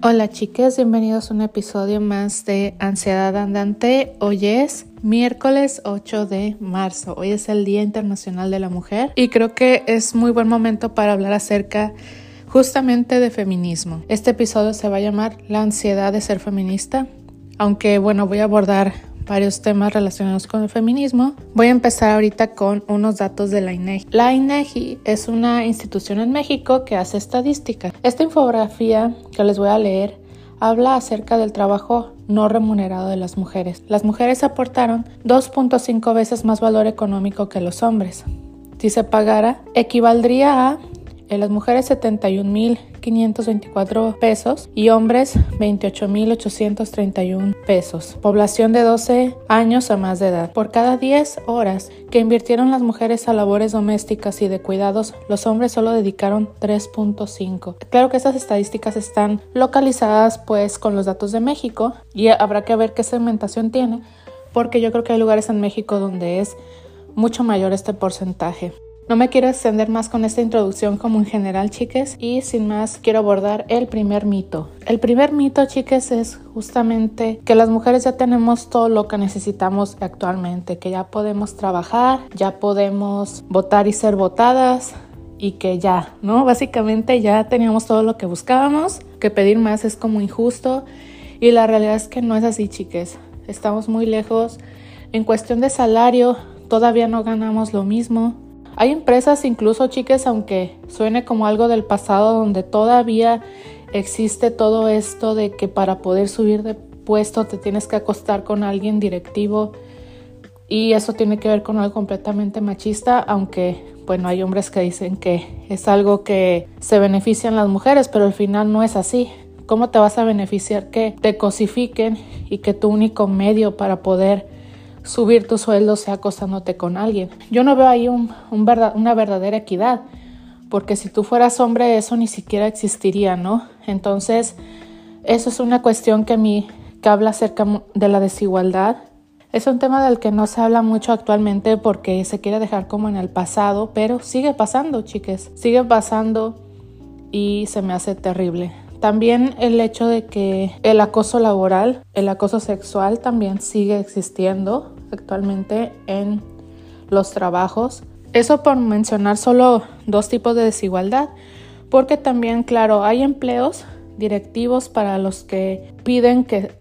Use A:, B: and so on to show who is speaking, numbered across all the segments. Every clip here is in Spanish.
A: Hola chicas, bienvenidos a un episodio más de Ansiedad Andante. Hoy es miércoles 8 de marzo. Hoy es el Día Internacional de la Mujer y creo que es muy buen momento para hablar acerca justamente de feminismo. Este episodio se va a llamar La ansiedad de ser feminista, aunque bueno, voy a abordar varios temas relacionados con el feminismo. Voy a empezar ahorita con unos datos de la INEGI. La INEGI es una institución en México que hace estadística. Esta infografía que les voy a leer habla acerca del trabajo no remunerado de las mujeres. Las mujeres aportaron 2.5 veces más valor económico que los hombres. Si se pagara, equivaldría a en las mujeres 71.524 pesos y hombres 28.831 pesos. Población de 12 años a más de edad. Por cada 10 horas que invirtieron las mujeres a labores domésticas y de cuidados, los hombres solo dedicaron 3.5. Claro que estas estadísticas están localizadas pues con los datos de México y habrá que ver qué segmentación tiene porque yo creo que hay lugares en México donde es mucho mayor este porcentaje. No me quiero extender más con esta introducción como en general, chiques, y sin más quiero abordar el primer mito. El primer mito, chiques, es justamente que las mujeres ya tenemos todo lo que necesitamos actualmente, que ya podemos trabajar, ya podemos votar y ser votadas, y que ya, ¿no? Básicamente ya teníamos todo lo que buscábamos, que pedir más es como injusto y la realidad es que no es así, chiques. Estamos muy lejos. En cuestión de salario, todavía no ganamos lo mismo. Hay empresas incluso, chicas, aunque suene como algo del pasado, donde todavía existe todo esto de que para poder subir de puesto te tienes que acostar con alguien directivo y eso tiene que ver con algo completamente machista, aunque bueno, hay hombres que dicen que es algo que se benefician las mujeres, pero al final no es así. ¿Cómo te vas a beneficiar que te cosifiquen y que tu único medio para poder subir tu sueldo sea acostándote con alguien. Yo no veo ahí un, una verdadera equidad, porque si tú fueras hombre eso ni siquiera existiría, ¿no? Entonces, eso es una cuestión que mí que habla acerca de la desigualdad. Es un tema del que no se habla mucho actualmente porque se quiere dejar como en el pasado, pero sigue pasando, chiques, sigue pasando y se me hace terrible. También el hecho de que el acoso laboral, el acoso sexual también sigue existiendo actualmente en los trabajos. Eso por mencionar solo dos tipos de desigualdad, porque también, claro, hay empleos directivos para los que piden que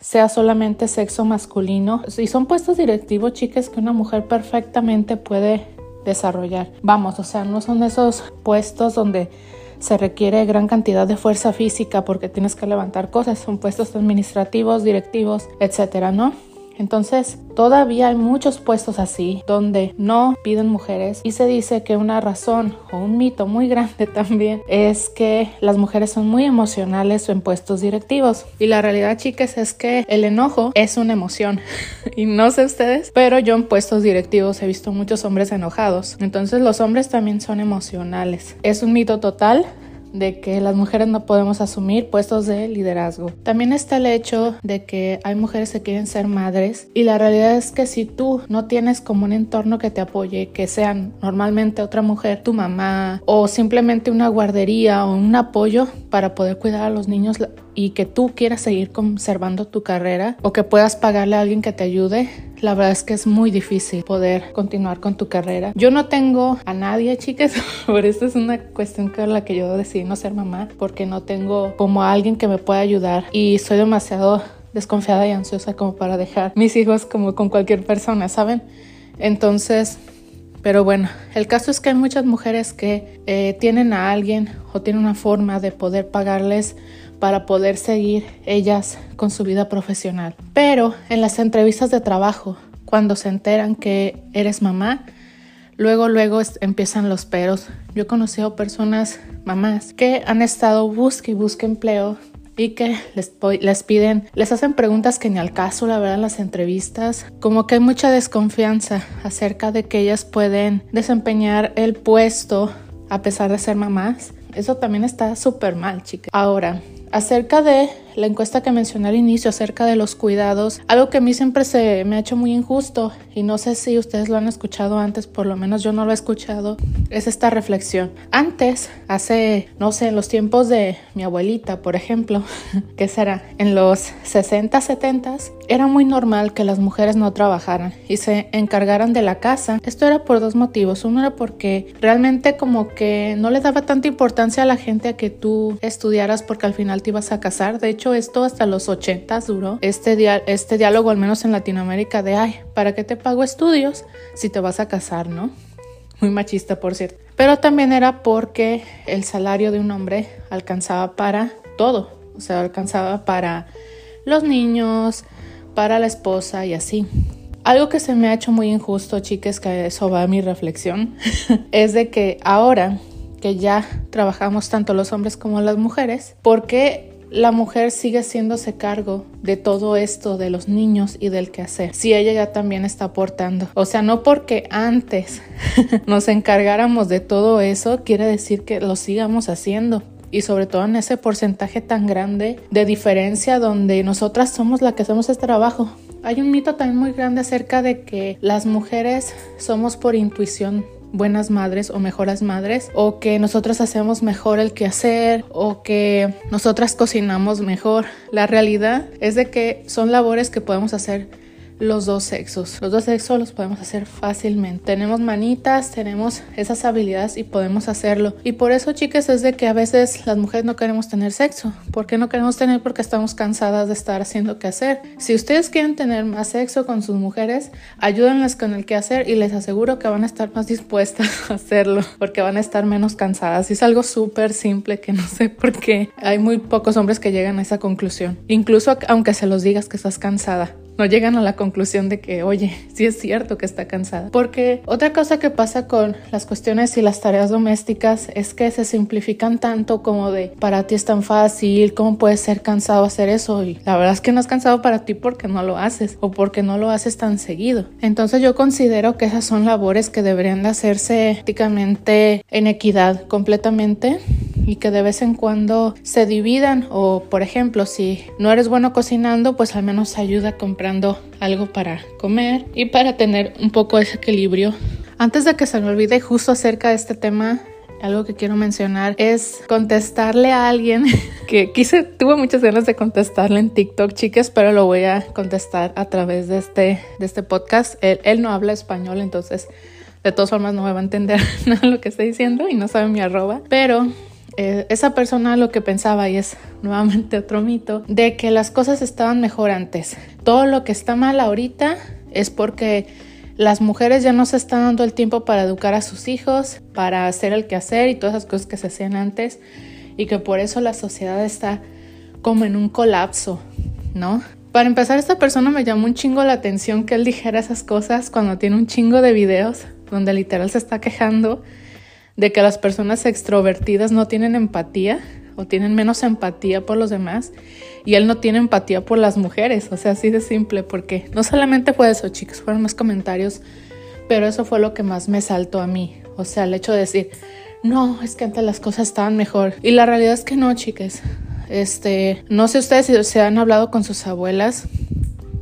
A: sea solamente sexo masculino y son puestos directivos, chicas, que una mujer perfectamente puede desarrollar. Vamos, o sea, no son esos puestos donde se requiere gran cantidad de fuerza física porque tienes que levantar cosas, son puestos administrativos, directivos, etcétera, ¿no? Entonces, todavía hay muchos puestos así donde no piden mujeres y se dice que una razón o un mito muy grande también es que las mujeres son muy emocionales en puestos directivos. Y la realidad, chicas, es que el enojo es una emoción. y no sé ustedes, pero yo en puestos directivos he visto muchos hombres enojados. Entonces, los hombres también son emocionales. Es un mito total de que las mujeres no podemos asumir puestos de liderazgo. También está el hecho de que hay mujeres que quieren ser madres y la realidad es que si tú no tienes como un entorno que te apoye, que sean normalmente otra mujer, tu mamá o simplemente una guardería o un apoyo para poder cuidar a los niños y que tú quieras seguir conservando tu carrera o que puedas pagarle a alguien que te ayude, la verdad es que es muy difícil poder continuar con tu carrera. Yo no tengo a nadie, chicas, por eso es una cuestión con la que yo decidí no ser mamá, porque no tengo como a alguien que me pueda ayudar y soy demasiado desconfiada y ansiosa como para dejar mis hijos como con cualquier persona, ¿saben? Entonces, pero bueno, el caso es que hay muchas mujeres que eh, tienen a alguien o tienen una forma de poder pagarles para poder seguir ellas con su vida profesional. Pero en las entrevistas de trabajo, cuando se enteran que eres mamá, luego, luego empiezan los peros. Yo he conocido personas, mamás, que han estado busque y busque empleo y que les, les piden, les hacen preguntas que ni al caso, la verdad, en las entrevistas, como que hay mucha desconfianza acerca de que ellas pueden desempeñar el puesto a pesar de ser mamás. Eso también está súper mal, chicas. Ahora, acerca de la encuesta que mencioné al inicio acerca de los cuidados, algo que a mí siempre se me ha hecho muy injusto y no sé si ustedes lo han escuchado antes, por lo menos yo no lo he escuchado, es esta reflexión. Antes, hace, no sé, en los tiempos de mi abuelita, por ejemplo, que será en los 60, 70, era muy normal que las mujeres no trabajaran y se encargaran de la casa. Esto era por dos motivos. Uno era porque realmente como que no le daba tanta importancia a la gente a que tú estudiaras porque al final te ibas a casar. De hecho, esto hasta los 80 duró este, este diálogo, al menos en Latinoamérica, de, ay, ¿para qué te pago estudios si te vas a casar, no? Muy machista, por cierto. Pero también era porque el salario de un hombre alcanzaba para todo. O sea, alcanzaba para los niños, para la esposa y así. Algo que se me ha hecho muy injusto, chicas, que eso va a mi reflexión, es de que ahora que ya trabajamos tanto los hombres como las mujeres, ¿por qué la mujer sigue haciéndose cargo de todo esto de los niños y del quehacer, si ella ya también está aportando. O sea, no porque antes nos encargáramos de todo eso, quiere decir que lo sigamos haciendo y sobre todo en ese porcentaje tan grande de diferencia donde nosotras somos la que hacemos este trabajo. Hay un mito también muy grande acerca de que las mujeres somos por intuición buenas madres o mejores madres o que nosotros hacemos mejor el quehacer o que nosotras cocinamos mejor. La realidad es de que son labores que podemos hacer los dos sexos. Los dos sexos los podemos hacer fácilmente. Tenemos manitas, tenemos esas habilidades y podemos hacerlo. Y por eso, chicas, es de que a veces las mujeres no queremos tener sexo. ¿Por qué no queremos tener? Porque estamos cansadas de estar haciendo qué hacer. Si ustedes quieren tener más sexo con sus mujeres, ayúdenlas con el qué hacer y les aseguro que van a estar más dispuestas a hacerlo porque van a estar menos cansadas. Y es algo súper simple que no sé por qué hay muy pocos hombres que llegan a esa conclusión. Incluso aunque se los digas que estás cansada no llegan a la conclusión de que, oye, sí es cierto que está cansada. Porque otra cosa que pasa con las cuestiones y las tareas domésticas es que se simplifican tanto como de, para ti es tan fácil, ¿cómo puedes ser cansado hacer eso? Y la verdad es que no es cansado para ti porque no lo haces o porque no lo haces tan seguido. Entonces yo considero que esas son labores que deberían de hacerse prácticamente en equidad completamente y que de vez en cuando se dividan o por ejemplo si no eres bueno cocinando pues al menos ayuda comprando algo para comer y para tener un poco ese equilibrio. Antes de que se me olvide justo acerca de este tema algo que quiero mencionar es contestarle a alguien que quise, tuve muchas ganas de contestarle en TikTok, chicas, pero lo voy a contestar a través de este, de este podcast. Él, él no habla español, entonces de todas formas no me va a entender nada lo que está diciendo y no sabe mi arroba, pero eh, esa persona lo que pensaba, y es nuevamente otro mito, de que las cosas estaban mejor antes. Todo lo que está mal ahorita es porque las mujeres ya no se están dando el tiempo para educar a sus hijos, para hacer el quehacer y todas esas cosas que se hacían antes, y que por eso la sociedad está como en un colapso, ¿no? Para empezar, esta persona me llamó un chingo la atención que él dijera esas cosas cuando tiene un chingo de videos donde literal se está quejando de que las personas extrovertidas no tienen empatía o tienen menos empatía por los demás y él no tiene empatía por las mujeres, o sea, así de simple, porque no solamente fue eso, chicos, fueron más comentarios, pero eso fue lo que más me saltó a mí, o sea, el hecho de decir, no, es que antes las cosas estaban mejor y la realidad es que no, chicas. Este, no sé ustedes si se han hablado con sus abuelas,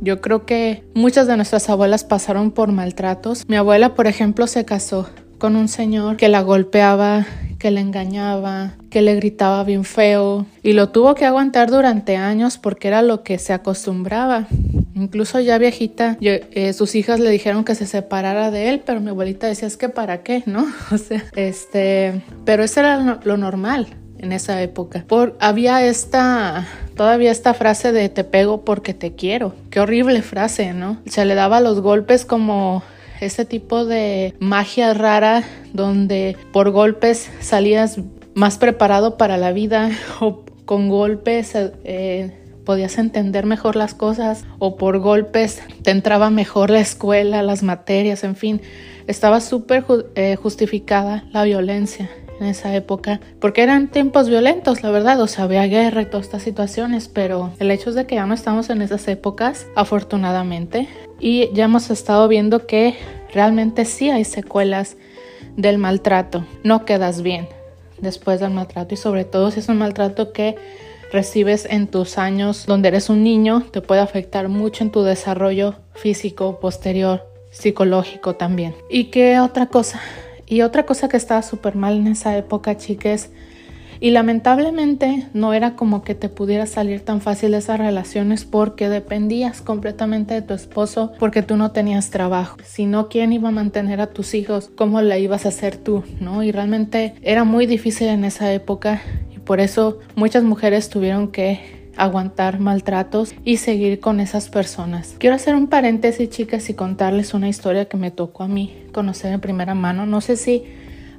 A: yo creo que muchas de nuestras abuelas pasaron por maltratos. Mi abuela, por ejemplo, se casó con un señor que la golpeaba, que le engañaba, que le gritaba bien feo y lo tuvo que aguantar durante años porque era lo que se acostumbraba. Incluso ya viejita, eh, sus hijas le dijeron que se separara de él, pero mi abuelita decía es que para qué, ¿no? O sea, este, pero eso era lo, normal en esa época. Por, había esta, todavía esta frase de te pego porque te quiero. Qué horrible frase, ¿no? Se le daba los golpes como este tipo de magia rara donde por golpes salías más preparado para la vida o con golpes eh, podías entender mejor las cosas o por golpes te entraba mejor la escuela, las materias, en fin, estaba súper eh, justificada la violencia en esa época, porque eran tiempos violentos, la verdad, o sea, había guerra y todas estas situaciones, pero el hecho es de que ya no estamos en esas épocas, afortunadamente, y ya hemos estado viendo que realmente sí hay secuelas del maltrato. No quedas bien después del maltrato y sobre todo si es un maltrato que recibes en tus años donde eres un niño te puede afectar mucho en tu desarrollo físico posterior, psicológico también. ¿Y qué otra cosa? Y otra cosa que estaba súper mal en esa época, chicas, y lamentablemente no era como que te pudiera salir tan fácil de esas relaciones porque dependías completamente de tu esposo porque tú no tenías trabajo. Si no, ¿quién iba a mantener a tus hijos? ¿Cómo la ibas a hacer tú? ¿No? Y realmente era muy difícil en esa época y por eso muchas mujeres tuvieron que aguantar maltratos y seguir con esas personas. Quiero hacer un paréntesis, chicas, y contarles una historia que me tocó a mí conocer en primera mano. No sé si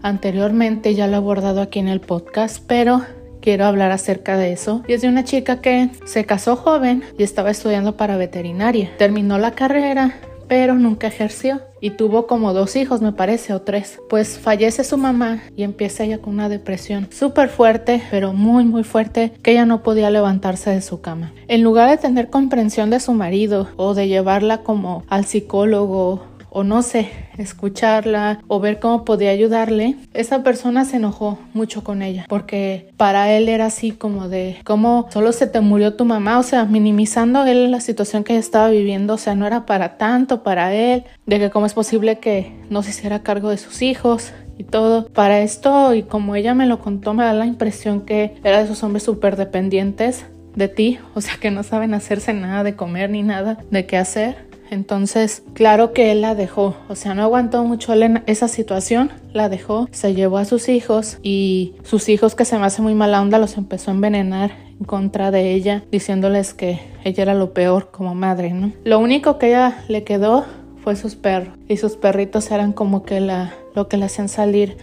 A: Anteriormente ya lo he abordado aquí en el podcast, pero quiero hablar acerca de eso. Y es de una chica que se casó joven y estaba estudiando para veterinaria. Terminó la carrera, pero nunca ejerció y tuvo como dos hijos, me parece, o tres. Pues fallece su mamá y empieza ella con una depresión súper fuerte, pero muy, muy fuerte, que ella no podía levantarse de su cama. En lugar de tener comprensión de su marido o de llevarla como al psicólogo o no sé, escucharla o ver cómo podía ayudarle, esa persona se enojó mucho con ella porque para él era así como de cómo solo se te murió tu mamá, o sea, minimizando él la situación que estaba viviendo, o sea, no era para tanto para él, de que cómo es posible que no se hiciera cargo de sus hijos, y todo. Para esto, y como ella me lo contó, me da la impresión que era de esos hombres súper dependientes de ti, o sea, que no saben hacerse nada de comer ni nada de qué hacer. Entonces, claro que él la dejó, o sea, no aguantó mucho esa situación, la dejó, se llevó a sus hijos y sus hijos que se me hace muy mala onda los empezó a envenenar en contra de ella, diciéndoles que ella era lo peor como madre, ¿no? Lo único que ella le quedó fue sus perros y sus perritos eran como que la, lo que le hacían salir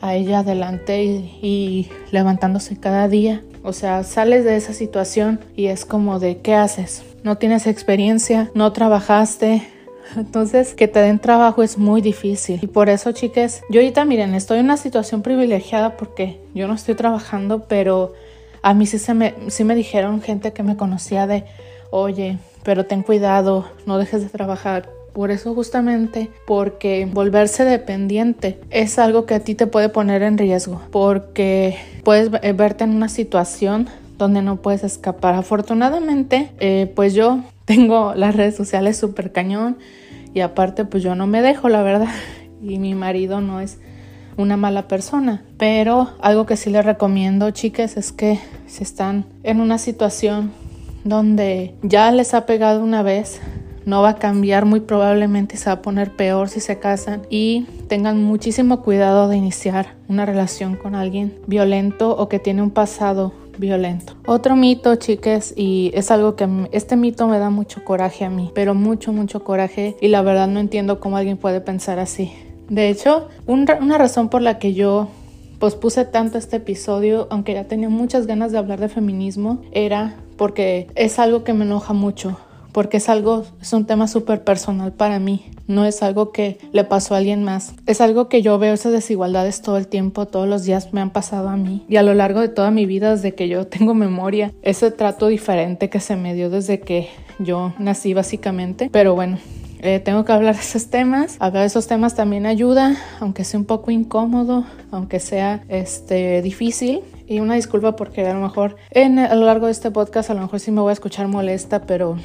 A: a ella adelante y levantándose cada día. O sea, sales de esa situación y es como de, ¿qué haces? No tienes experiencia, no trabajaste. Entonces, que te den trabajo es muy difícil. Y por eso, chicas, yo ahorita, miren, estoy en una situación privilegiada porque yo no estoy trabajando, pero a mí sí, se me, sí me dijeron gente que me conocía de, oye, pero ten cuidado, no dejes de trabajar. Por eso justamente, porque volverse dependiente es algo que a ti te puede poner en riesgo, porque puedes verte en una situación donde no puedes escapar. Afortunadamente, eh, pues yo tengo las redes sociales súper cañón y aparte pues yo no me dejo, la verdad. Y mi marido no es una mala persona. Pero algo que sí les recomiendo, chicas, es que si están en una situación donde ya les ha pegado una vez, no va a cambiar muy probablemente se va a poner peor si se casan y tengan muchísimo cuidado de iniciar una relación con alguien violento o que tiene un pasado violento. Otro mito, chicas, y es algo que este mito me da mucho coraje a mí, pero mucho, mucho coraje y la verdad no entiendo cómo alguien puede pensar así. De hecho, una razón por la que yo pospuse tanto este episodio, aunque ya tenía muchas ganas de hablar de feminismo, era porque es algo que me enoja mucho porque es algo, es un tema súper personal para mí, no es algo que le pasó a alguien más, es algo que yo veo esas desigualdades todo el tiempo, todos los días me han pasado a mí y a lo largo de toda mi vida desde que yo tengo memoria, ese trato diferente que se me dio desde que yo nací básicamente, pero bueno, eh, tengo que hablar de esos temas. Hablar de esos temas también ayuda, aunque sea un poco incómodo, aunque sea este, difícil. Y una disculpa porque a lo mejor en, a lo largo de este podcast a lo mejor sí me voy a escuchar molesta, pero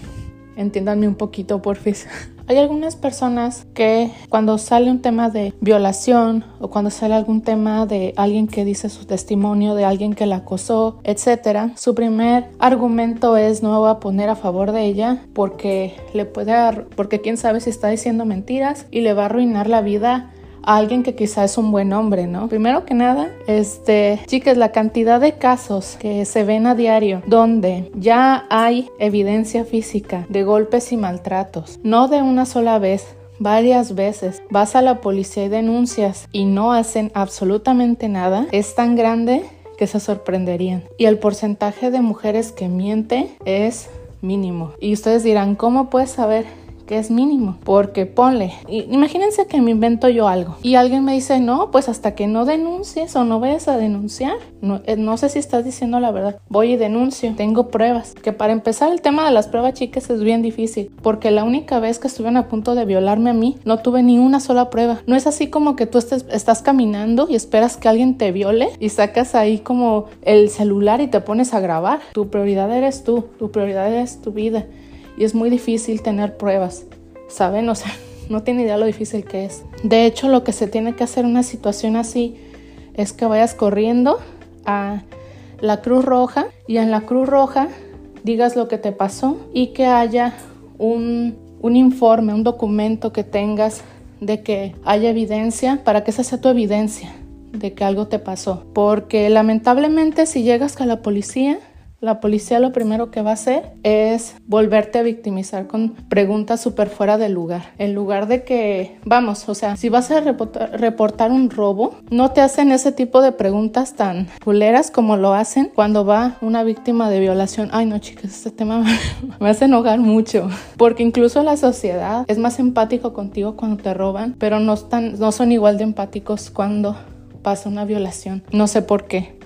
A: entiéndanme un poquito, porfis. Hay algunas personas que cuando sale un tema de violación o cuando sale algún tema de alguien que dice su testimonio, de alguien que la acosó, etcétera, su primer argumento es no me voy a poner a favor de ella porque le puede, porque quién sabe si está diciendo mentiras y le va a arruinar la vida alguien que quizá es un buen hombre, ¿no? Primero que nada, este, chicas, la cantidad de casos que se ven a diario donde ya hay evidencia física de golpes y maltratos, no de una sola vez, varias veces vas a la policía y denuncias y no hacen absolutamente nada, es tan grande que se sorprenderían. Y el porcentaje de mujeres que miente es mínimo. Y ustedes dirán, ¿cómo puedes saber que es mínimo, porque ponle, imagínense que me invento yo algo y alguien me dice, no, pues hasta que no denuncies o no vayas a denunciar, no, eh, no sé si estás diciendo la verdad, voy y denuncio, tengo pruebas, que para empezar el tema de las pruebas chicas es bien difícil, porque la única vez que estuvieron a punto de violarme a mí, no tuve ni una sola prueba, no es así como que tú estés, estás caminando y esperas que alguien te viole y sacas ahí como el celular y te pones a grabar, tu prioridad eres tú, tu prioridad es tu vida y es muy difícil tener pruebas, ¿saben? O sea, no tiene idea lo difícil que es. De hecho, lo que se tiene que hacer en una situación así es que vayas corriendo a la Cruz Roja y en la Cruz Roja digas lo que te pasó y que haya un, un informe, un documento que tengas de que haya evidencia para que esa sea tu evidencia de que algo te pasó. Porque lamentablemente si llegas a la policía la policía lo primero que va a hacer es volverte a victimizar con preguntas súper fuera de lugar. En lugar de que, vamos, o sea, si vas a reportar, un robo, no te hacen ese tipo de preguntas tan culeras como lo hacen cuando va una víctima de violación. Ay, no, chicas, este tema me hace enojar mucho. Porque incluso la sociedad es más empático contigo cuando te roban, pero no, están, no son igual de empáticos cuando pasa una violación. No sé por qué.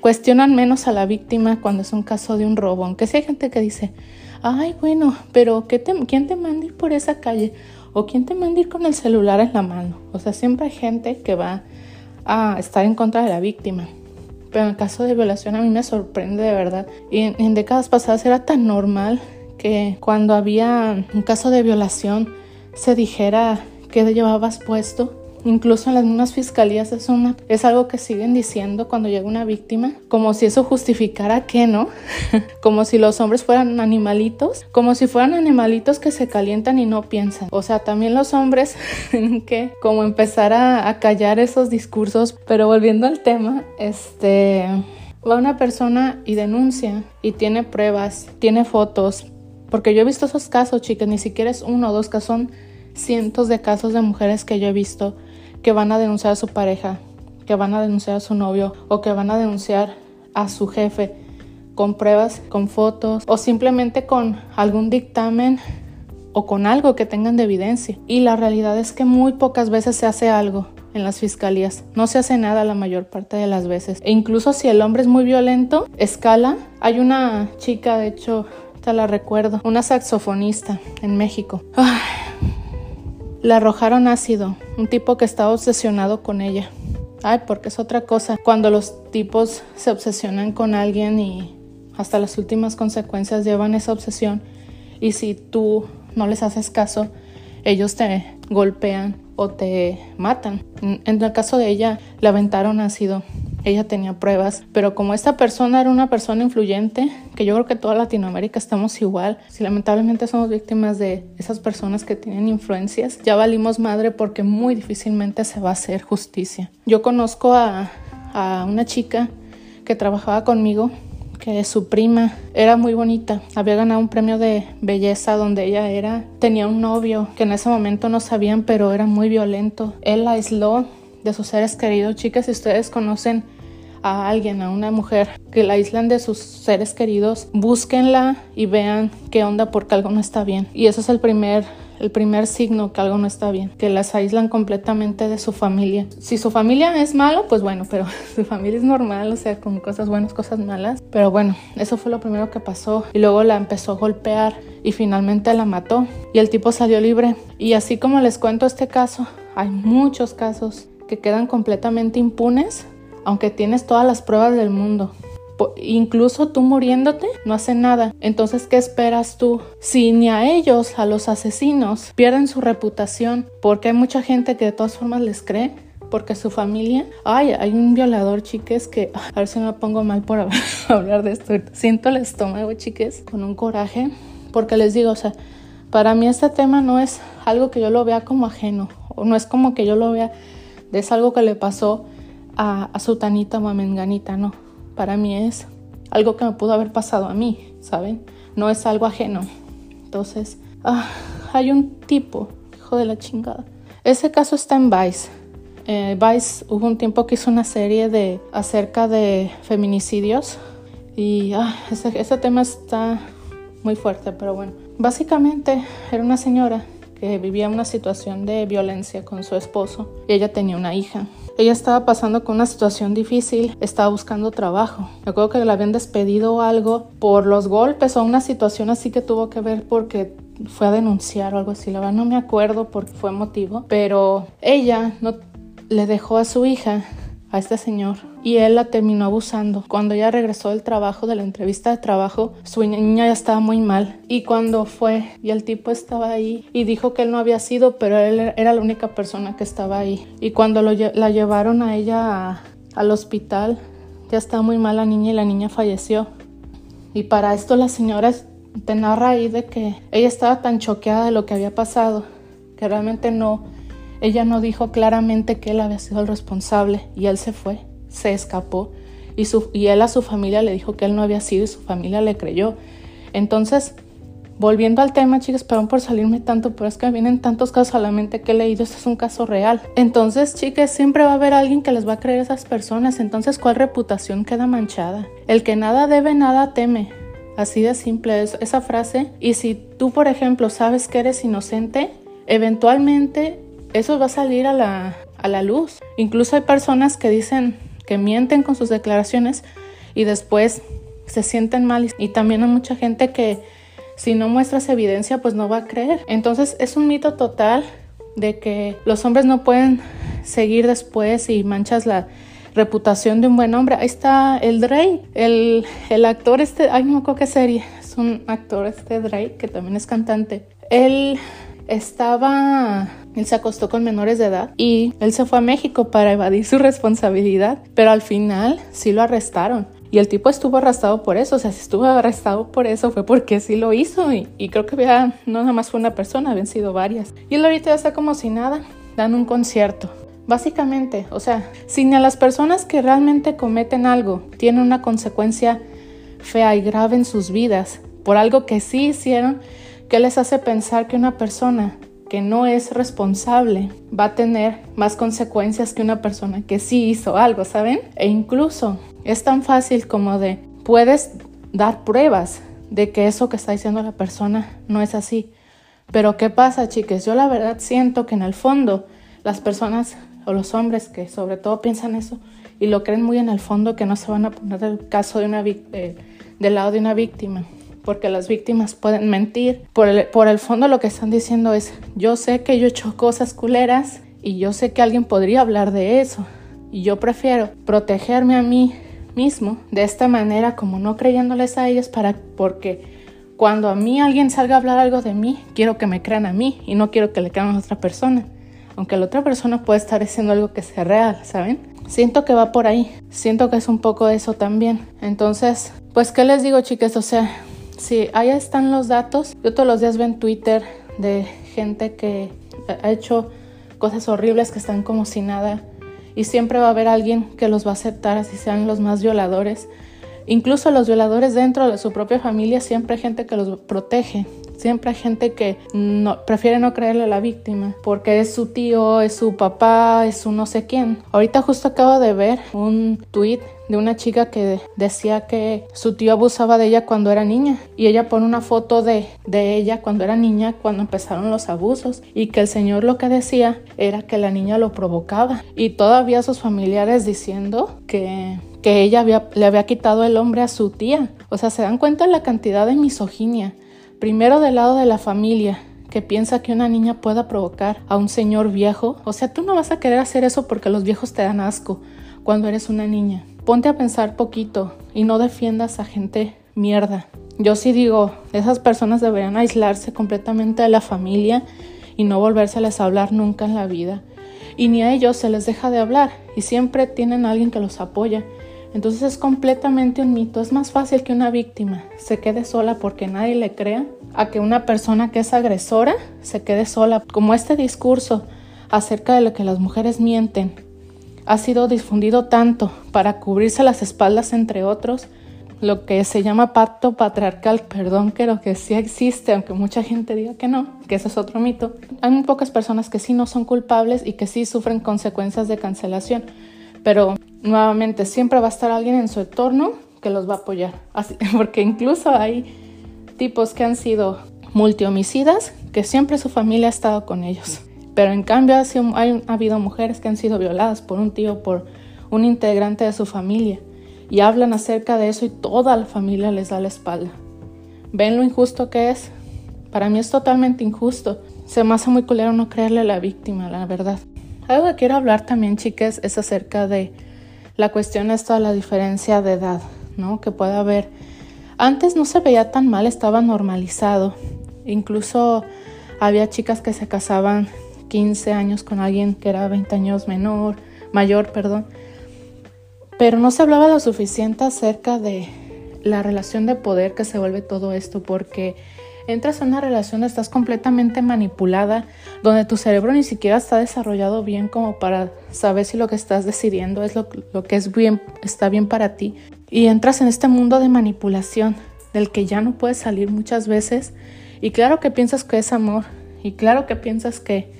A: cuestionan menos a la víctima cuando es un caso de un robo. Aunque sí hay gente que dice, ay, bueno, pero ¿qué te, ¿quién te manda ir por esa calle? ¿O quién te manda ir con el celular en la mano? O sea, siempre hay gente que va a estar en contra de la víctima. Pero en el caso de violación a mí me sorprende de verdad. Y en, en décadas pasadas era tan normal que cuando había un caso de violación se dijera que llevabas puesto Incluso en las mismas fiscalías es, una, es algo que siguen diciendo cuando llega una víctima, como si eso justificara que no, como si los hombres fueran animalitos, como si fueran animalitos que se calientan y no piensan. O sea, también los hombres que como empezar a, a callar esos discursos, pero volviendo al tema, este va una persona y denuncia y tiene pruebas, tiene fotos, porque yo he visto esos casos, chicas, ni siquiera es uno o dos casos, son cientos de casos de mujeres que yo he visto que van a denunciar a su pareja, que van a denunciar a su novio o que van a denunciar a su jefe con pruebas, con fotos o simplemente con algún dictamen o con algo que tengan de evidencia. Y la realidad es que muy pocas veces se hace algo en las fiscalías. No se hace nada la mayor parte de las veces. E incluso si el hombre es muy violento, escala. Hay una chica, de hecho, te la recuerdo, una saxofonista en México. Le arrojaron ácido, un tipo que estaba obsesionado con ella. Ay, porque es otra cosa. Cuando los tipos se obsesionan con alguien y hasta las últimas consecuencias llevan esa obsesión y si tú no les haces caso, ellos te golpean o te matan. En el caso de ella, le aventaron ácido ella tenía pruebas, pero como esta persona era una persona influyente, que yo creo que toda Latinoamérica estamos igual, si lamentablemente somos víctimas de esas personas que tienen influencias, ya valimos madre porque muy difícilmente se va a hacer justicia. Yo conozco a, a una chica que trabajaba conmigo que su prima era muy bonita, había ganado un premio de belleza donde ella era, tenía un novio que en ese momento no sabían, pero era muy violento. Él la aisló de sus seres queridos. Chicas, si ustedes conocen a alguien, a una mujer que la aíslan de sus seres queridos, búsquenla y vean qué onda porque algo no está bien. Y eso es el primer el primer signo que algo no está bien, que las aíslan completamente de su familia. Si su familia es malo, pues bueno, pero su familia es normal, o sea, con cosas buenas, cosas malas. Pero bueno, eso fue lo primero que pasó. Y luego la empezó a golpear y finalmente la mató. Y el tipo salió libre. Y así como les cuento este caso, hay muchos casos que quedan completamente impunes aunque tienes todas las pruebas del mundo. Incluso tú muriéndote no hace nada. Entonces, ¿qué esperas tú? Si ni a ellos, a los asesinos, pierden su reputación, porque hay mucha gente que de todas formas les cree, porque su familia, ay, hay un violador, chiques, que a ver si me pongo mal por hablar de esto. Siento el estómago, chiques, con un coraje, porque les digo, o sea, para mí este tema no es algo que yo lo vea como ajeno, o no es como que yo lo vea, es algo que le pasó a, a Sutanita o a Menganita, no. Para mí es algo que me pudo haber pasado a mí, ¿saben? No es algo ajeno. Entonces, ah, hay un tipo, hijo de la chingada. Ese caso está en Vice. Eh, Vice hubo un tiempo que hizo una serie de acerca de feminicidios y ah, ese, ese tema está muy fuerte, pero bueno. Básicamente era una señora que vivía una situación de violencia con su esposo y ella tenía una hija. Ella estaba pasando con una situación difícil, estaba buscando trabajo. Me acuerdo que le habían despedido algo por los golpes o una situación así que tuvo que ver porque fue a denunciar o algo así. La verdad no me acuerdo porque fue motivo, pero ella no le dejó a su hija a este señor y él la terminó abusando. Cuando ella regresó del trabajo, de la entrevista de trabajo, su niña ya estaba muy mal y cuando fue y el tipo estaba ahí y dijo que él no había sido, pero él era la única persona que estaba ahí y cuando la llevaron a ella al hospital, ya estaba muy mal la niña y la niña falleció. Y para esto la señora te narra ahí de que ella estaba tan choqueada de lo que había pasado que realmente no ella no dijo claramente que él había sido el responsable y él se fue, se escapó y, su, y él a su familia le dijo que él no había sido y su familia le creyó. Entonces, volviendo al tema, chicas, perdón por salirme tanto, pero es que vienen tantos casos a la mente que he leído, este es un caso real. Entonces, chicas, siempre va a haber alguien que les va a creer a esas personas, entonces, ¿cuál reputación queda manchada? El que nada debe, nada teme. Así de simple es esa frase. Y si tú, por ejemplo, sabes que eres inocente, eventualmente eso va a salir a la, a la luz. Incluso hay personas que dicen que mienten con sus declaraciones y después se sienten mal. Y también hay mucha gente que si no muestras evidencia, pues no va a creer. Entonces es un mito total de que los hombres no pueden seguir después y manchas la reputación de un buen hombre. Ahí está el Drake, el, el actor este, ay no qué serie, es un actor este Drake que también es cantante. Él estaba, él se acostó con menores de edad y él se fue a México para evadir su responsabilidad, pero al final sí lo arrestaron. Y el tipo estuvo arrestado por eso, o sea, si estuvo arrestado por eso fue porque sí lo hizo y, creo que había, no nada más fue una persona, habían sido varias. Y él ahorita ya está como si nada, dando un concierto. Básicamente, o sea, si ni a las personas que realmente cometen algo tienen una consecuencia fea y grave en sus vidas por algo que sí hicieron, ¿Qué les hace pensar que una persona que no es responsable va a tener más consecuencias que una persona que sí hizo algo, ¿saben? E incluso es tan fácil como de puedes dar pruebas de que eso que está diciendo la persona no es así. Pero ¿qué pasa, chicas? Yo la verdad siento que en el fondo las personas o los hombres que sobre todo piensan eso y lo creen muy en el fondo que no se van a poner del caso de una del lado de una víctima porque las víctimas pueden mentir. Por el, por el fondo lo que están diciendo es, yo sé que yo he hecho cosas culeras y yo sé que alguien podría hablar de eso. Y yo prefiero protegerme a mí mismo de esta manera como no creyéndoles a ellos para porque cuando a mí alguien salga a hablar algo de mí, quiero que me crean a mí y no quiero que le crean a otra persona. Aunque la otra persona puede estar diciendo algo que sea real, ¿saben? Siento que va por ahí. Siento que es un poco eso también. Entonces, pues, ¿qué les digo, chicas? O sea, Sí, ahí están los datos. Yo todos los días veo en Twitter de gente que ha hecho cosas horribles que están como si nada y siempre va a haber alguien que los va a aceptar así sean los más violadores. Incluso los violadores dentro de su propia familia siempre hay gente que los protege. Siempre hay gente que prefiere no creerle a la víctima porque es su tío, es su papá, es su no sé quién. Ahorita justo acabo de ver un tweet de una chica que decía que su tío abusaba de ella cuando era niña y ella pone una foto de, de ella cuando era niña cuando empezaron los abusos y que el señor lo que decía era que la niña lo provocaba y todavía sus familiares diciendo que que ella había, le había quitado el hombre a su tía. O sea, se dan cuenta de la cantidad de misoginia. Primero del lado de la familia, que piensa que una niña pueda provocar a un señor viejo. O sea, tú no vas a querer hacer eso porque los viejos te dan asco cuando eres una niña. Ponte a pensar poquito y no defiendas a gente mierda. Yo sí digo, esas personas deberían aislarse completamente de la familia y no volvérseles a hablar nunca en la vida. Y ni a ellos se les deja de hablar y siempre tienen alguien que los apoya. Entonces es completamente un mito. Es más fácil que una víctima se quede sola porque nadie le crea a que una persona que es agresora se quede sola. Como este discurso acerca de lo que las mujeres mienten ha sido difundido tanto para cubrirse las espaldas entre otros, lo que se llama pacto patriarcal, perdón, creo que sí existe, aunque mucha gente diga que no, que ese es otro mito. Hay muy pocas personas que sí no son culpables y que sí sufren consecuencias de cancelación, pero nuevamente siempre va a estar alguien en su entorno que los va a apoyar, Así, porque incluso hay tipos que han sido multihomicidas, que siempre su familia ha estado con ellos. Pero en cambio ha, habido mujeres que han sido violadas por un tío, por un integrante de su familia. Y hablan acerca de eso y toda la familia les da la espalda. ¿Ven lo injusto que es? Para mí es totalmente injusto. Se me hace muy culero no creerle a la víctima, la verdad. Algo que quiero hablar también, chicas, es acerca de la cuestión esta de la diferencia de edad, ¿no? Que puede haber. Antes no se veía tan mal, estaba normalizado. Incluso había chicas que se casaban 15 años con alguien que era 20 años menor, mayor, perdón. Pero no se hablaba lo suficiente acerca de la relación de poder que se vuelve todo esto, porque entras en una relación estás completamente manipulada, donde tu cerebro ni siquiera está desarrollado bien como para saber si lo que estás decidiendo es lo, que es bien, está bien para ti. Y entras en este mundo de manipulación del que ya no puedes salir muchas veces. Y claro que piensas que es amor. Y claro que piensas que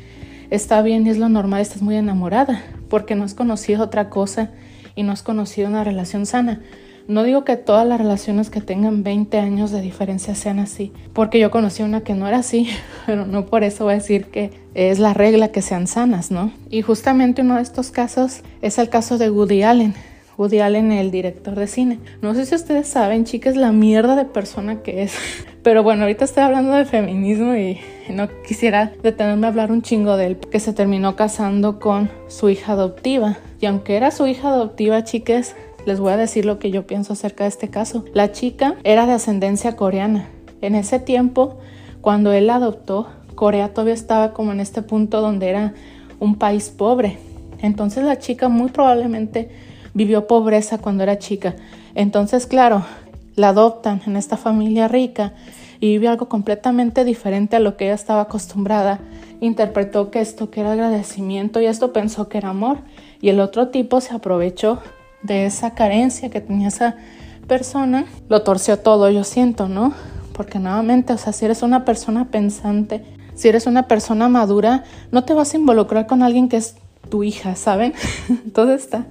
A: está bien es lo normal, estás muy enamorada, porque no has conocido otra cosa y no has conocido una relación sana. No digo que todas las relaciones que tengan 20 años de diferencia sean así, porque yo conocí una que no era así, pero no por eso voy a decir que es la regla que sean sanas, ¿no? Y justamente uno de estos casos es el caso de Woody Allen. Woody Allen, el director de cine. No sé si ustedes saben, chicas, la mierda de persona que es. Pero bueno, ahorita estoy hablando de feminismo y no quisiera detenerme a hablar un chingo de él, que se terminó casando con su hija adoptiva. Y aunque era su hija adoptiva, chicas, les voy a decir lo que yo pienso acerca de este caso. La chica era de ascendencia coreana. En ese tiempo, cuando él la adoptó, Corea todavía estaba como en este punto donde era un país pobre. Entonces la chica muy probablemente vivió pobreza cuando era chica. Entonces, claro, la adoptan en esta familia rica y vive algo completamente diferente a lo que ella estaba acostumbrada. Interpretó que esto que era agradecimiento y esto pensó que era amor. Y el otro tipo se aprovechó de esa carencia que tenía esa persona, lo torció todo, yo siento, ¿no? Porque nuevamente, o sea, si eres una persona pensante, si eres una persona madura, no te vas a involucrar con alguien que es tu hija, ¿saben? Entonces está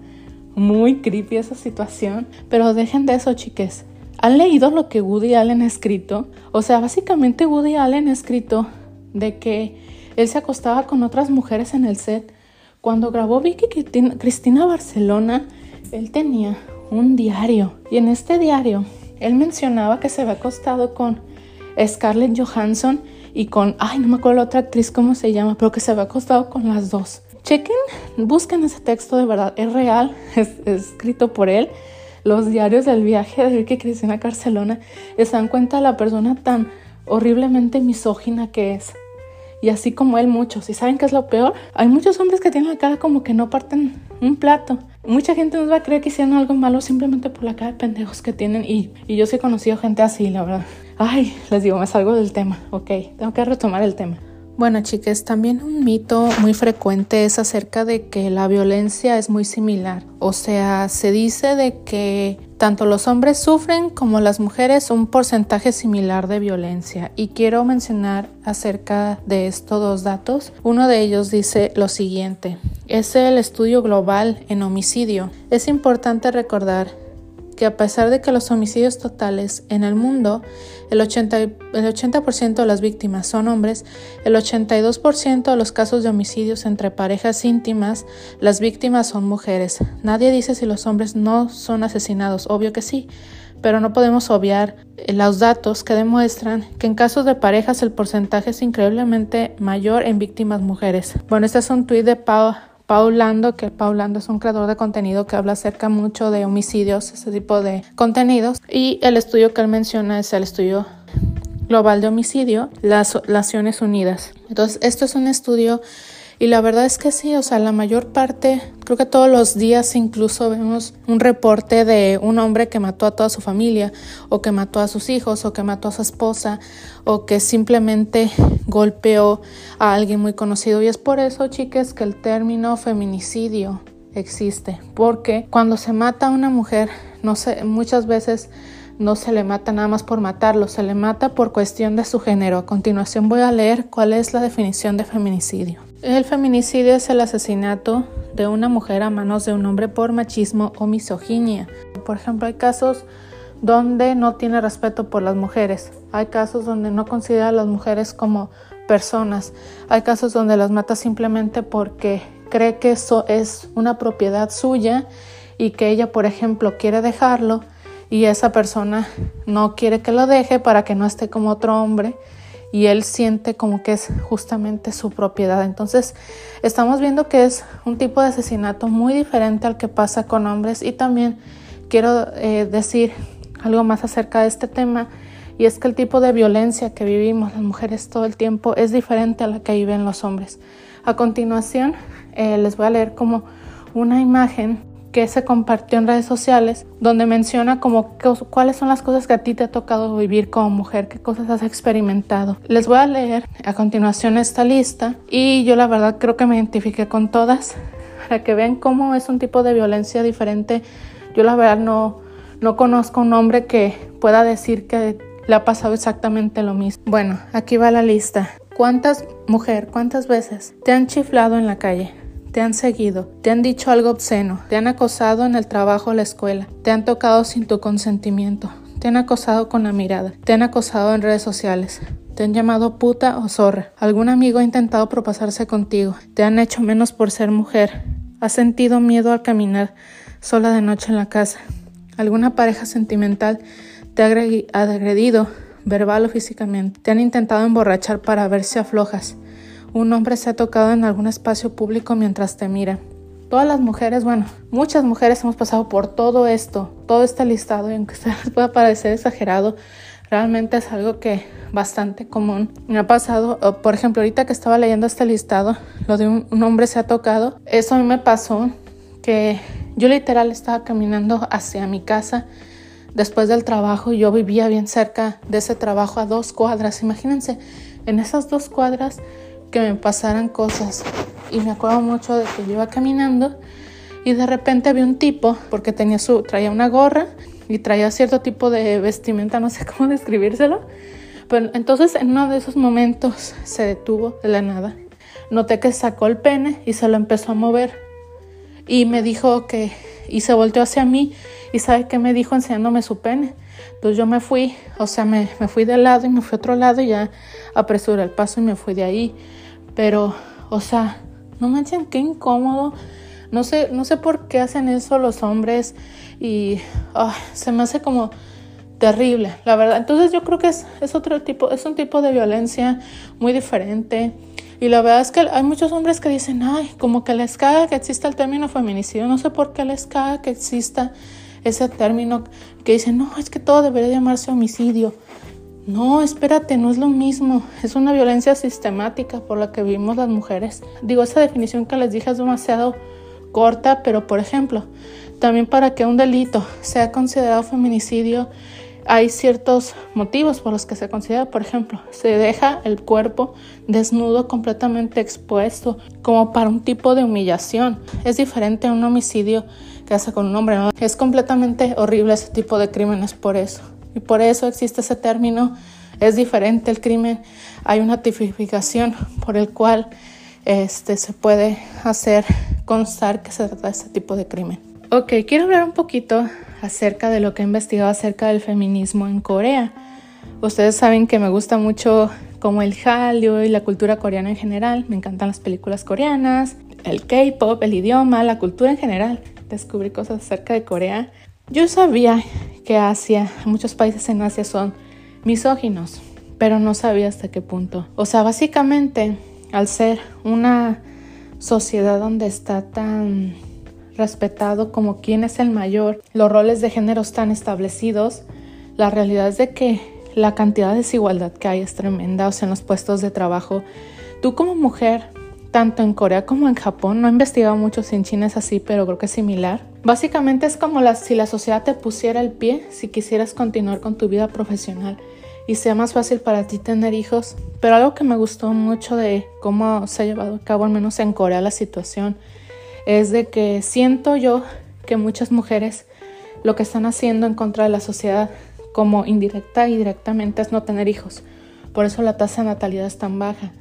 A: muy creepy esa situación, pero dejen de eso, chiques. ¿Han leído lo que Woody Allen ha escrito? O sea, básicamente Woody Allen ha escrito de que él se acostaba con otras mujeres en el set. Cuando grabó Vicky Cristina Barcelona, él tenía un diario y en este diario él mencionaba que se había acostado con Scarlett Johansson y con, ay, no me acuerdo la otra actriz cómo se llama, pero que se había acostado con las dos. Chequen, busquen ese texto de verdad, es real, es, escrito por él. Los diarios del viaje de que creció en Barcelona se dan cuenta de la persona tan horriblemente misógina que es. Y así como él, muchos. ¿Y saben qué es lo peor? Hay muchos hombres que tienen la cara como que no parten un plato. Mucha gente nos va a creer que hicieron algo malo simplemente por la cara de pendejos que tienen. Y, y yo sí he conocido gente así, la verdad. Ay, les digo, me salgo del tema. Ok, tengo que retomar el tema. Bueno, chicas, también un mito muy frecuente es acerca de que la violencia es muy similar. O sea, se dice de que tanto los hombres sufren como las mujeres un porcentaje similar de violencia. Y quiero mencionar acerca de estos dos datos. Uno de ellos dice lo siguiente. Es el estudio global en homicidio. Es importante recordar que a pesar de que los homicidios totales en el mundo, el 80%, el 80 de las víctimas son hombres, el 82% de los casos de homicidios entre parejas íntimas, las víctimas son mujeres. Nadie dice si los hombres no son asesinados, obvio que sí, pero no podemos obviar eh, los datos que demuestran que en casos de parejas el porcentaje es increíblemente mayor en víctimas mujeres. Bueno, este es un tuit de Pau Paulando, que Paulando es un creador de contenido que habla acerca mucho de homicidios, ese tipo de contenidos. Y el estudio que él menciona es el estudio global de homicidio, las Naciones Unidas. Entonces, esto es un estudio y la verdad es que sí, o sea, la mayor parte, creo que todos los días incluso vemos un reporte de un hombre que mató a toda su familia, o que mató a sus hijos, o que mató a su esposa, o que simplemente golpeó a alguien muy conocido. Y es por eso, chicas, que el término feminicidio existe. Porque cuando se mata a una mujer, no sé, muchas veces no se le mata nada más por matarlo, se le mata por cuestión de su género. A continuación voy a leer cuál es la definición de feminicidio. El feminicidio es el asesinato de una mujer a manos de un hombre por machismo o misoginia. Por ejemplo, hay casos donde no tiene respeto por las mujeres. Hay casos donde no considera a las mujeres como personas. Hay casos donde las mata simplemente porque cree que eso es una propiedad suya y que ella, por ejemplo, quiere dejarlo y esa persona no quiere que lo deje para que no esté como otro hombre y él siente como que es justamente su propiedad. Entonces estamos viendo que es un tipo de asesinato muy diferente al que pasa con hombres y también quiero eh, decir algo más acerca de este tema y es que el tipo de violencia que vivimos las mujeres todo el tiempo es diferente a la que viven los hombres. A continuación eh, les voy a leer como una imagen que se compartió en redes sociales, donde menciona como cuáles son las cosas que a ti te ha tocado vivir como mujer, qué cosas has experimentado. Les voy a leer a continuación esta lista y yo la verdad creo que me identifiqué con todas para que vean cómo es un tipo de violencia diferente. Yo la verdad no, no conozco un hombre que pueda decir que le ha pasado exactamente lo mismo. Bueno, aquí va la lista. ¿Cuántas mujer, cuántas veces te han chiflado en la calle? Te han seguido, te han dicho algo obsceno, te han acosado en el trabajo o la escuela, te han tocado sin tu consentimiento, te han acosado con la mirada, te han acosado en redes sociales, te han llamado puta o zorra, algún amigo ha intentado propasarse contigo, te han hecho menos por ser mujer, has sentido miedo al caminar sola de noche en la casa, alguna pareja sentimental te ha agredido verbal o físicamente, te han intentado emborrachar para ver si aflojas, un hombre se ha tocado en algún espacio público mientras te mira. Todas las mujeres, bueno, muchas mujeres hemos pasado por todo esto, todo este listado, y aunque les pueda parecer exagerado, realmente es algo que bastante común. Me ha pasado, por ejemplo, ahorita que estaba leyendo este listado, lo de un, un hombre se ha tocado, eso a mí me pasó que yo literal estaba caminando hacia mi casa después del trabajo yo vivía bien cerca de ese trabajo a dos cuadras. Imagínense, en esas dos cuadras que me pasaran cosas. Y me acuerdo mucho de que yo iba caminando y de repente vi un tipo, porque tenía su, traía una gorra y traía cierto tipo de vestimenta, no sé cómo describírselo. Pero entonces en uno de esos momentos se detuvo de la nada. Noté que sacó el pene y se lo empezó a mover. Y me dijo que, y se volteó hacia mí y sabe qué me dijo enseñándome su pene. Entonces yo me fui, o sea, me, me fui de lado y me fui a otro lado y ya apresuré el paso y me fui de ahí. Pero, o sea, no manchen, qué incómodo. No sé, no sé por qué hacen eso los hombres y se me hace como terrible, la verdad. Entonces yo creo que es, es otro tipo, es un tipo de violencia muy diferente. Y la verdad es que hay muchos hombres que dicen, ay, como que les caga que exista el término feminicidio. No sé por qué les caga que exista ese término que dicen, no, es que todo debería llamarse homicidio. No, espérate, no es lo mismo. Es una violencia sistemática por la que vivimos las mujeres. Digo, esa definición que les dije es demasiado corta, pero por ejemplo, también para que un delito sea considerado feminicidio, hay ciertos motivos por los que se considera, por ejemplo, se deja el cuerpo desnudo completamente expuesto, como para un tipo de humillación. Es diferente a un homicidio que hace con un hombre, ¿no? Es completamente horrible ese tipo de crímenes por eso y por eso existe ese término. Es diferente el crimen, hay una tipificación por el cual este, se puede hacer constar que se trata de ese tipo de crimen. Ok, quiero hablar un poquito acerca de lo que he investigado acerca del feminismo en Corea. Ustedes saben que me gusta mucho como el Hallyu y la cultura coreana en general. Me encantan las películas coreanas, el K-pop, el idioma, la cultura en general. Descubrí cosas acerca de Corea. Yo sabía que Asia, muchos países en Asia son misóginos, pero no sabía hasta qué punto. O sea, básicamente, al ser una sociedad donde está tan respetado como quién es el mayor, los roles de género están establecidos, la realidad es de que la cantidad de desigualdad que hay es tremenda, o sea, en los puestos de trabajo. Tú como mujer, tanto en Corea como en Japón, no he investigado mucho si en China es así, pero creo que es similar Básicamente es como si la sociedad te pusiera el pie si quisieras continuar con tu vida profesional y sea más fácil para ti tener hijos. Pero algo que me gustó mucho de cómo se ha llevado a cabo, al menos en Corea, la situación, es de que siento yo que muchas mujeres lo que están haciendo en contra de la sociedad, como indirecta y directamente, es no tener hijos. Por eso la tasa de natalidad es tan baja.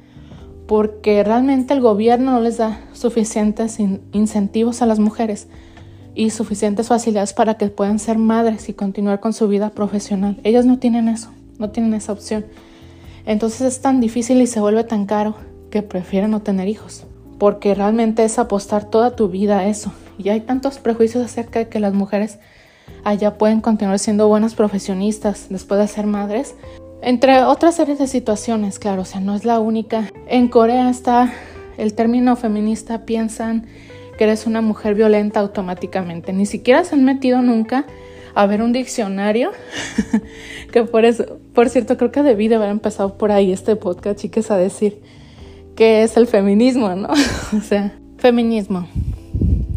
A: Porque realmente el gobierno no les da suficientes incentivos a las mujeres y suficientes facilidades para que puedan ser madres y continuar con su vida profesional. Ellas no tienen eso, no tienen esa opción. Entonces es tan difícil y se vuelve tan caro que prefieren no tener hijos, porque realmente es apostar toda tu vida a eso. Y hay tantos prejuicios acerca de que las mujeres allá pueden continuar siendo buenas profesionistas después de ser madres, entre otras series de situaciones, claro, o sea, no es la única. En Corea está el término feminista, piensan que eres una mujer violenta automáticamente. Ni siquiera se han metido nunca a ver un diccionario, que por eso, por cierto, creo que debí de haber empezado por ahí este podcast, chicas, a decir qué es el feminismo, ¿no? o sea, feminismo,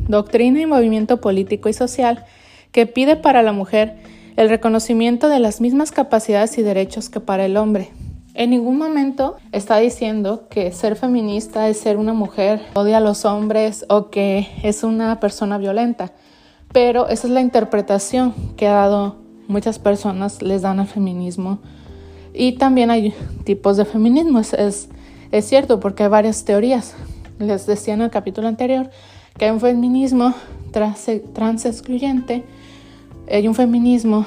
A: doctrina y movimiento político y social que pide para la mujer el reconocimiento de las mismas capacidades y derechos que para el hombre. En ningún momento está diciendo que ser feminista es ser una mujer odia a los hombres o que es una persona violenta, pero esa es la interpretación que ha dado muchas personas les dan al feminismo. Y también hay tipos de feminismo, es, cierto porque hay varias teorías. Les decía en el capítulo anterior que hay un feminismo trans excluyente, hay un feminismo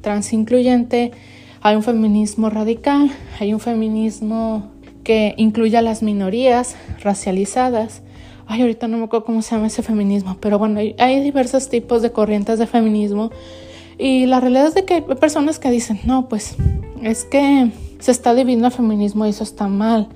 A: transincluyente, hay un feminismo radical, hay un feminismo que incluye a las minorías racializadas. Ay, ahorita no me acuerdo cómo se llama ese feminismo, pero bueno, hay, diversos tipos de corrientes de feminismo y la realidad es de que hay personas que dicen, no, pues es que se está dividiendo el feminismo y eso está mal.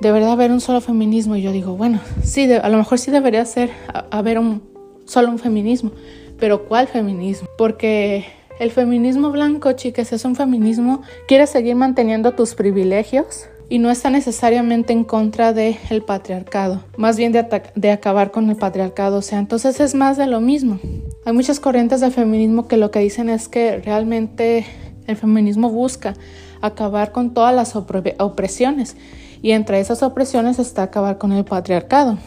A: Debería haber un solo feminismo. Y yo digo, bueno, sí, a lo mejor sí debería ser haber un solo un feminismo, pero ¿cuál feminismo? Porque el feminismo blanco, chicas, es un feminismo, quiere seguir manteniendo tus privilegios y no está necesariamente en contra del el patriarcado, más bien de, de acabar con el patriarcado, o sea, entonces es más de lo mismo. Hay muchas corrientes del feminismo que lo que dicen es que realmente el feminismo busca acabar con todas las opresiones y entre esas opresiones está acabar con el patriarcado.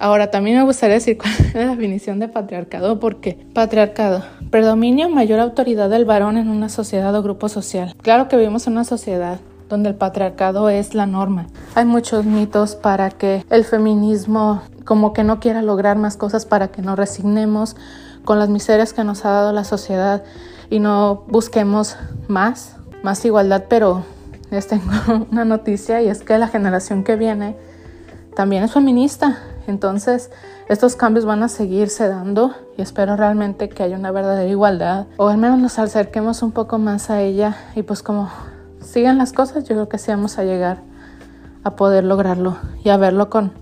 A: Ahora, también me gustaría decir cuál es la definición de patriarcado, porque patriarcado, predominio mayor autoridad del varón en una sociedad o grupo social. Claro que vivimos en una sociedad donde el patriarcado es la norma. Hay muchos mitos para que el feminismo como que no quiera lograr más cosas para que nos resignemos con las miserias que nos ha dado la sociedad y no busquemos más, más igualdad, pero les tengo una noticia y es que la generación que viene también es feminista entonces, estos cambios van a seguirse dando y espero realmente que haya una verdadera igualdad o al menos nos acerquemos un poco más a ella y pues como sigan las cosas, yo creo que sí vamos a llegar a poder lograrlo y a verlo con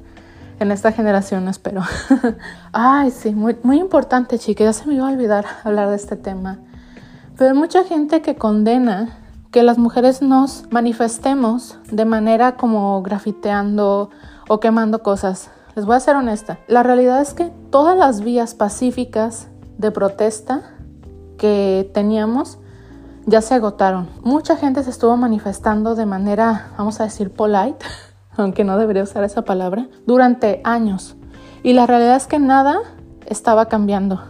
A: en esta generación, espero. Ay, sí, muy, muy importante, chicas, ya se me iba a olvidar hablar de este tema. Pero hay mucha gente que condena que las mujeres nos manifestemos de manera como grafiteando o quemando cosas. Les voy a ser honesta. La realidad es que todas las vías pacíficas de protesta que teníamos ya se agotaron. Mucha gente se estuvo manifestando de manera, vamos a decir, polite, aunque no debería usar esa palabra, durante años. Y la realidad es que nada estaba cambiando.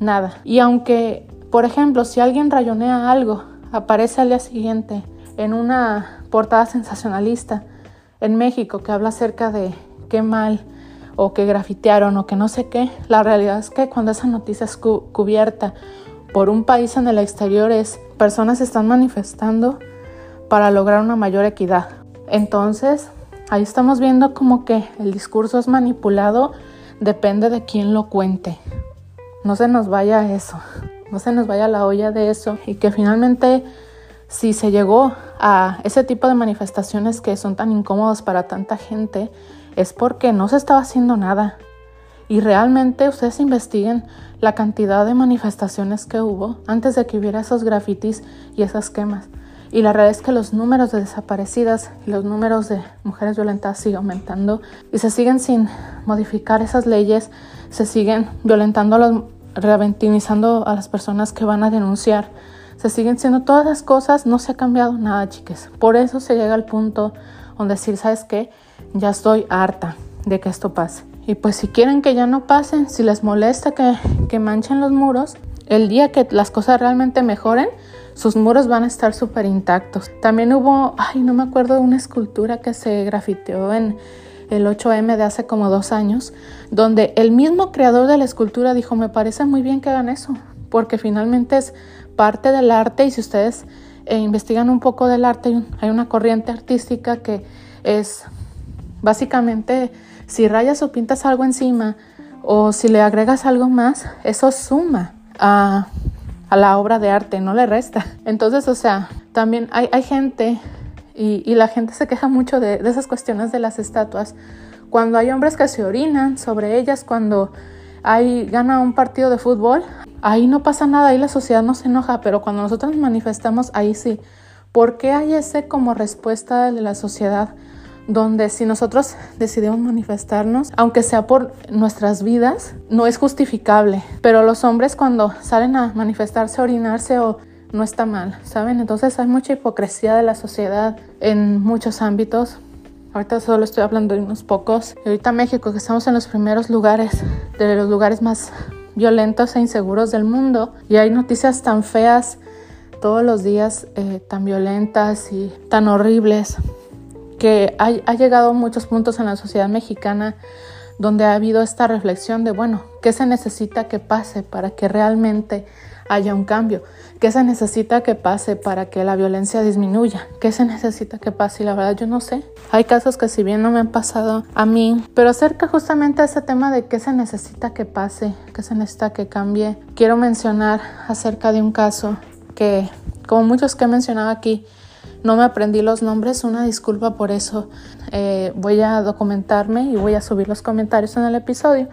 A: Nada. Y aunque, por ejemplo, si alguien rayonea algo, aparece al día siguiente en una portada sensacionalista en México que habla acerca de qué mal o que grafitearon o que no sé qué. La realidad es que cuando esa noticia es cubierta por un país en el exterior es personas están manifestando para lograr una mayor equidad. Entonces, ahí estamos viendo como que el discurso es manipulado, depende de quién lo cuente. No se nos vaya eso, no se nos vaya la olla de eso y que finalmente si se llegó a ese tipo de manifestaciones que son tan incómodos para tanta gente, es porque no se estaba haciendo nada. Y realmente ustedes investiguen la cantidad de manifestaciones que hubo antes de que hubiera esos grafitis y esas quemas. Y la realidad es que los números de desaparecidas y los números de mujeres violentadas siguen aumentando y se siguen sin modificar esas leyes, se siguen violentando, a los, reventinizando a las personas que van a denunciar, se siguen siendo todas las cosas, no se ha cambiado nada, chicas. Por eso se llega al punto donde decir, ¿sabes qué? Ya estoy harta de que esto pase. Y pues si quieren que ya no pasen, si les molesta que, que manchen los muros, el día que las cosas realmente mejoren, sus muros van a estar súper intactos. También hubo, ay, no me acuerdo, una escultura que se grafiteó en, el 8M de hace como dos años, donde el mismo creador de la escultura dijo, me parece muy bien que hagan eso, porque finalmente es parte del arte y si ustedes eh, investigan un poco del arte, hay una corriente artística que es básicamente si rayas o pintas algo encima o si le agregas algo más, eso suma a, la obra de arte, no le resta. Entonces, o sea, también hay, hay gente y, la gente se queja mucho de, de esas cuestiones de las estatuas. Cuando hay hombres que se orinan sobre ellas, cuando hay, gana un partido de fútbol, ahí no pasa nada, ahí la sociedad no se enoja, pero cuando nosotros nos manifestamos, ahí sí. ¿Por qué hay ese como respuesta de la sociedad? Donde si nosotros decidimos manifestarnos, aunque sea por nuestras vidas, no es justificable. Pero los hombres cuando salen a manifestarse, orinarse o no está mal, ¿saben? Entonces hay mucha hipocresía de la sociedad en muchos ámbitos. Ahorita solo estoy hablando de unos pocos. Y ahorita México, que estamos en los primeros lugares, de los lugares más violentos e inseguros del mundo. Y hay noticias tan feas todos los días, eh, tan violentas y tan horribles, que ha, llegado a muchos puntos en la sociedad mexicana donde ha habido esta reflexión de, bueno, ¿qué se necesita que pase para que realmente haya un cambio? ¿Qué se necesita que pase para que la violencia disminuya? ¿Qué se necesita que pase? Y la verdad yo no sé. Hay casos que si bien no me han pasado a mí, pero acerca justamente a ese tema de qué se necesita que pase, qué se necesita que cambie, quiero mencionar acerca de un caso que, como muchos que he mencionado aquí, no me aprendí los nombres, una disculpa por eso. Eh, voy a documentarme y voy a subir los comentarios en el episodio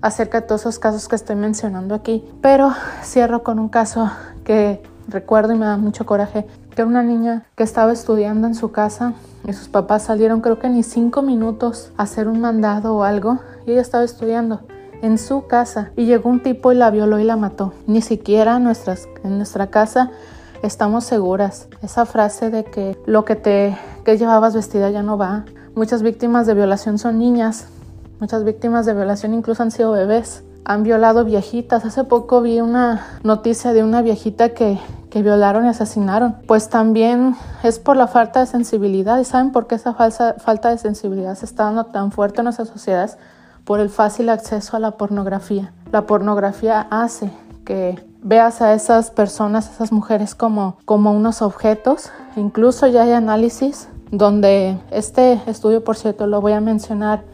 A: acerca de todos esos casos que estoy mencionando aquí. Pero cierro con un caso que recuerdo y me da mucho coraje, que era una niña que estaba estudiando en su casa y sus papás salieron creo que ni cinco minutos a hacer un mandado o algo y ella estaba estudiando en su casa y llegó un tipo y la violó y la mató. Ni siquiera en nuestra casa estamos seguras. Esa frase de que lo que te que llevabas vestida ya no va. Muchas víctimas de violación son niñas. Muchas víctimas de violación incluso han sido bebés. Han violado viejitas. Hace poco vi una noticia de una viejita que, que violaron y asesinaron. Pues también es por la falta de sensibilidad. ¿Y saben por qué esa falsa, falta de sensibilidad se está dando tan fuerte en nuestras sociedades? Por el fácil acceso a la pornografía. La pornografía hace que veas a esas personas, esas mujeres como, como unos objetos. Incluso ya hay análisis donde este estudio, por cierto, lo voy a mencionar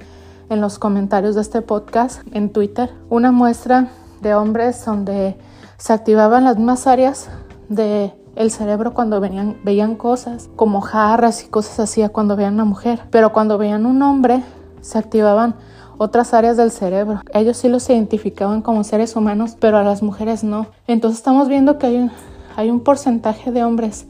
A: en los comentarios de este podcast en Twitter, una muestra de hombres donde se activaban las mismas áreas de el cerebro cuando venían, veían cosas como jarras y cosas así cuando veían una mujer, pero cuando veían un hombre se activaban otras áreas del cerebro. Ellos sí los identificaban como seres humanos, pero a las mujeres no. Entonces estamos viendo que hay un, hay un porcentaje de hombres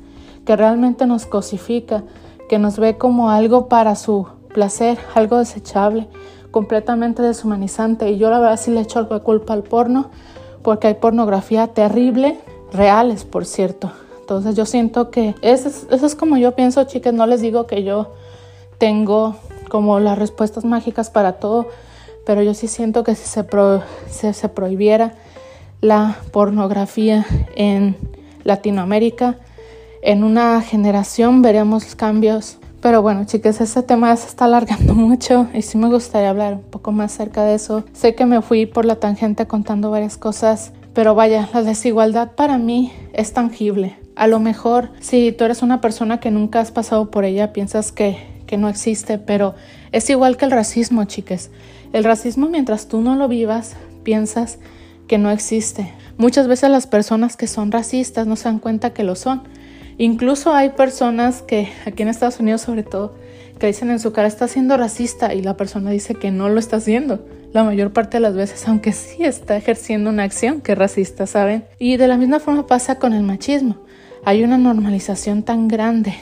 A: que realmente nos cosifica, que nos ve como algo para su placer, algo desechable, completamente deshumanizante. Y yo la verdad sí le echo algo de culpa al porno, porque hay pornografía terrible, reales, por cierto. Entonces yo siento que eso es, eso es como yo pienso, chicas, no les digo que yo tengo como las respuestas mágicas para todo, pero yo sí siento que si se, prohibiera la pornografía en Latinoamérica, en una generación veremos cambios. Pero bueno, chicas, ese tema se está alargando mucho y sí me gustaría hablar un poco más acerca de eso. Sé que me fui por la tangente contando varias cosas, pero vaya, la desigualdad para mí es tangible. A lo mejor si tú eres una persona que nunca has pasado por ella, piensas que que no existe, pero es igual que el racismo, chicas. El racismo mientras tú no lo vivas, piensas que no existe. Muchas veces las personas que son racistas no se dan cuenta que lo son. Incluso hay personas que, aquí en Estados Unidos sobre todo, que dicen en su cara está siendo racista y la persona dice que no lo está haciendo. La mayor parte de las veces, aunque sí está ejerciendo una acción que es racista, ¿saben? Y de la misma forma pasa con el machismo. Hay una normalización tan grande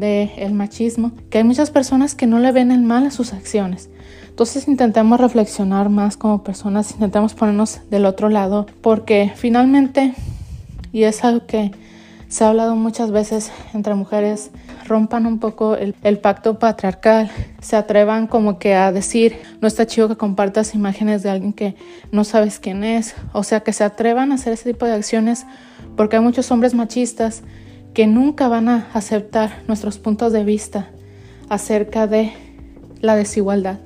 A: del machismo, que hay muchas personas que no le ven el mal a sus acciones. Entonces intentemos reflexionar más como personas, intentemos ponernos del otro lado, porque finalmente, y es algo que se ha hablado muchas veces entre mujeres, rompan un poco el, el, pacto patriarcal, se atrevan como que a decir, no está chido que compartas imágenes de alguien que no sabes quién es, o sea, que se atrevan a hacer ese tipo de acciones, porque hay muchos hombres machistas que nunca van a aceptar nuestros puntos de vista acerca de la desigualdad.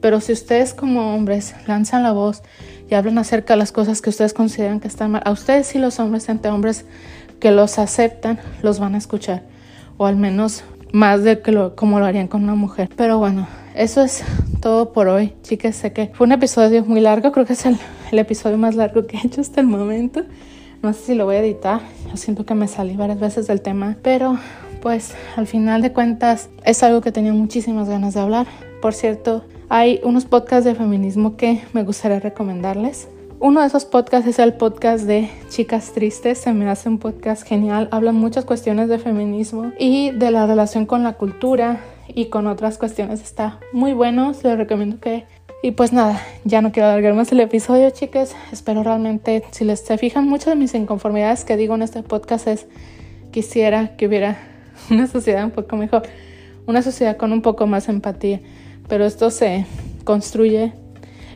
A: Pero si ustedes como hombres lanzan la voz y hablan acerca de las cosas que ustedes consideran que están mal, a ustedes y los hombres entre hombres que los aceptan, los van a escuchar. O al menos más de que lo, como lo harían con una mujer. Pero bueno, eso es todo por hoy, chicas. Sé que fue un episodio muy largo, creo que es el, el episodio más largo que he hecho hasta el momento. No sé si lo voy a editar, yo siento que me salí varias veces del tema, pero pues al final de cuentas es algo que tenía muchísimas ganas de hablar. Por cierto, hay unos podcasts de feminismo que me gustaría recomendarles. Uno de esos podcasts es el podcast de Chicas Tristes. Se me hace un podcast genial. Hablan muchas cuestiones de feminismo y de la relación con la cultura y con otras cuestiones. Está muy bueno. Les recomiendo que. Y pues nada, ya no quiero alargar más el episodio, chicas. Espero realmente, si les se fijan, muchas de mis inconformidades que digo en este podcast es quisiera que hubiera una sociedad un poco mejor, una sociedad con un poco más empatía. Pero esto se construye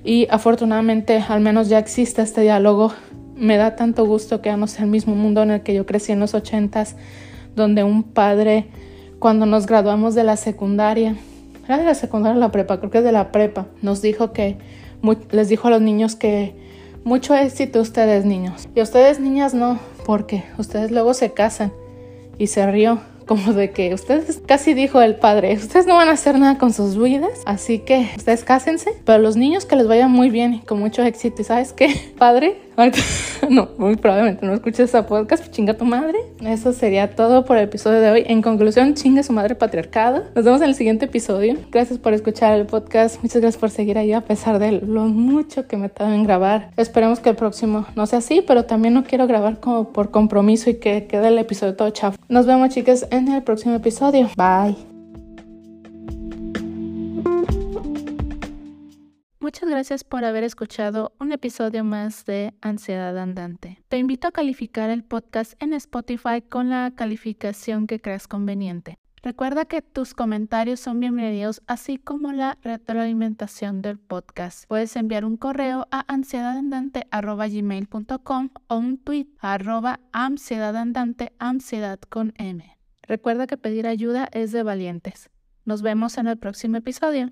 A: y afortunadamente al menos ya existe este diálogo. Me da tanto gusto que ya el mismo mundo en el que yo crecí en los ochentas, donde un padre, cuando nos graduamos de la secundaria, era de la secundaria o la prepa, creo que es de la prepa, nos dijo que, les dijo a los niños que mucho éxito ustedes niños. Y ustedes niñas no, porque ustedes luego se casan. Y se rió como de que ustedes, casi dijo el padre, ustedes no van a hacer nada con sus vidas, así que ustedes cásense, pero los niños que les vaya muy bien y con mucho éxito, ¿y sabes qué? Padre, no, muy probablemente no escuches esa podcast, chinga tu madre. Eso sería todo por el episodio de hoy. En conclusión, chinga su madre patriarcado. Nos vemos en el siguiente episodio. Gracias por escuchar el podcast. Muchas gracias por seguir ahí a pesar de lo mucho que me tardo en grabar. Esperemos que el próximo no sea así, pero también no quiero grabar como por compromiso y que quede el episodio todo chafo. Nos vemos, chicas, en el próximo episodio. Bye. Muchas gracias por haber escuchado un episodio más de Ansiedad Andante. Te invito a calificar el podcast en Spotify con la calificación que creas conveniente. Recuerda que tus comentarios son bienvenidos, así como la retroalimentación del podcast. Puedes enviar un correo a ansiedadandante.gmail.com o un tweet a arroba ansiedadandante, ansiedad con M. Recuerda que pedir ayuda es de valientes. Nos vemos en el próximo episodio.